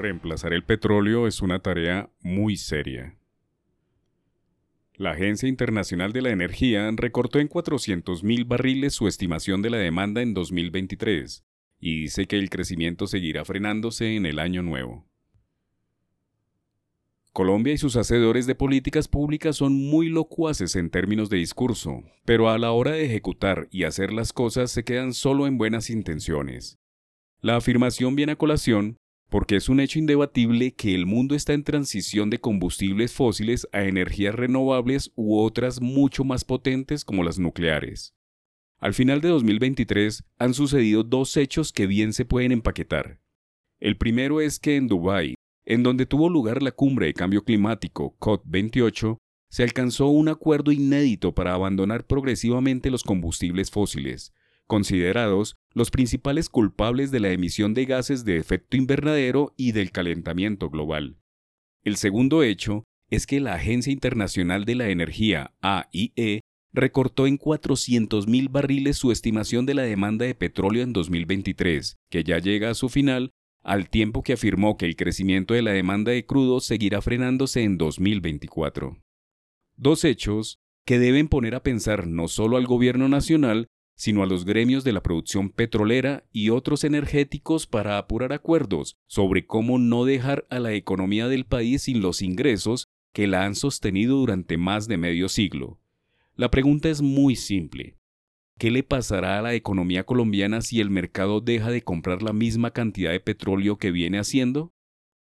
Reemplazar el petróleo es una tarea muy seria. La Agencia Internacional de la Energía recortó en 400.000 barriles su estimación de la demanda en 2023 y dice que el crecimiento seguirá frenándose en el año nuevo. Colombia y sus hacedores de políticas públicas son muy locuaces en términos de discurso, pero a la hora de ejecutar y hacer las cosas se quedan solo en buenas intenciones. La afirmación viene a colación porque es un hecho indebatible que el mundo está en transición de combustibles fósiles a energías renovables u otras mucho más potentes como las nucleares. Al final de 2023 han sucedido dos hechos que bien se pueden empaquetar. El primero es que en Dubái, en donde tuvo lugar la cumbre de cambio climático COP28, se alcanzó un acuerdo inédito para abandonar progresivamente los combustibles fósiles, considerados los principales culpables de la emisión de gases de efecto invernadero y del calentamiento global. El segundo hecho es que la Agencia Internacional de la Energía, AIE, recortó en 400.000 barriles su estimación de la demanda de petróleo en 2023, que ya llega a su final, al tiempo que afirmó que el crecimiento de la demanda de crudo seguirá frenándose en 2024. Dos hechos que deben poner a pensar no solo al gobierno nacional, sino a los gremios de la producción petrolera y otros energéticos para apurar acuerdos sobre cómo no dejar a la economía del país sin los ingresos que la han sostenido durante más de medio siglo. La pregunta es muy simple. ¿Qué le pasará a la economía colombiana si el mercado deja de comprar la misma cantidad de petróleo que viene haciendo?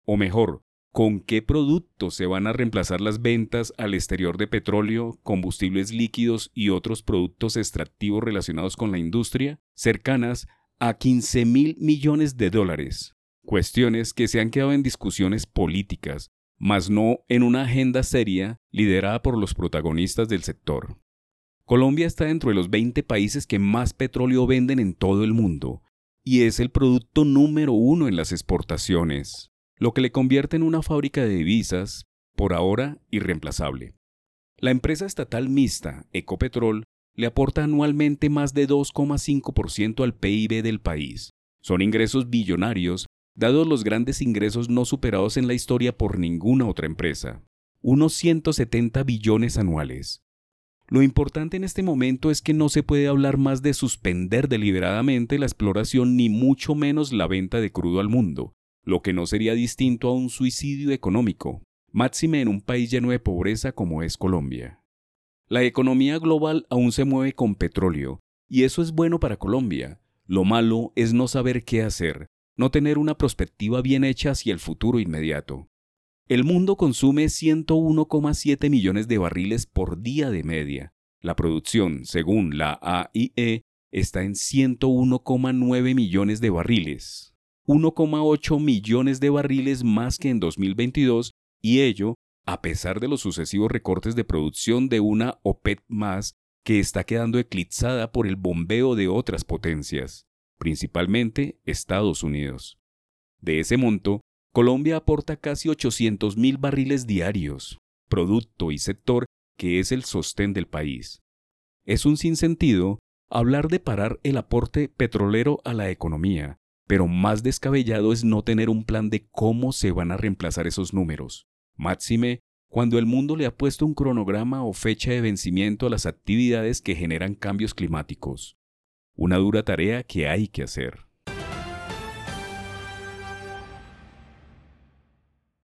O mejor, con qué productos se van a reemplazar las ventas al exterior de petróleo, combustibles líquidos y otros productos extractivos relacionados con la industria, cercanas a 15 mil millones de dólares. Cuestiones que se han quedado en discusiones políticas, mas no en una agenda seria liderada por los protagonistas del sector. Colombia está dentro de los 20 países que más petróleo venden en todo el mundo, y es el producto número uno en las exportaciones lo que le convierte en una fábrica de divisas, por ahora irreemplazable. La empresa estatal mixta, Ecopetrol, le aporta anualmente más de 2,5% al PIB del país. Son ingresos billonarios, dados los grandes ingresos no superados en la historia por ninguna otra empresa, unos 170 billones anuales. Lo importante en este momento es que no se puede hablar más de suspender deliberadamente la exploración ni mucho menos la venta de crudo al mundo, lo que no sería distinto a un suicidio económico, máxime en un país lleno de pobreza como es Colombia. La economía global aún se mueve con petróleo, y eso es bueno para Colombia. Lo malo es no saber qué hacer, no tener una perspectiva bien hecha hacia el futuro inmediato. El mundo consume 101,7 millones de barriles por día de media. La producción, según la AIE, está en 101,9 millones de barriles. 1,8 millones de barriles más que en 2022 y ello a pesar de los sucesivos recortes de producción de una OPEP más que está quedando eclipsada por el bombeo de otras potencias, principalmente Estados Unidos. De ese monto, Colombia aporta casi 800 mil barriles diarios, producto y sector que es el sostén del país. Es un sinsentido hablar de parar el aporte petrolero a la economía, pero más descabellado es no tener un plan de cómo se van a reemplazar esos números. Máxime, cuando el mundo le ha puesto un cronograma o fecha de vencimiento a las actividades que generan cambios climáticos. Una dura tarea que hay que hacer.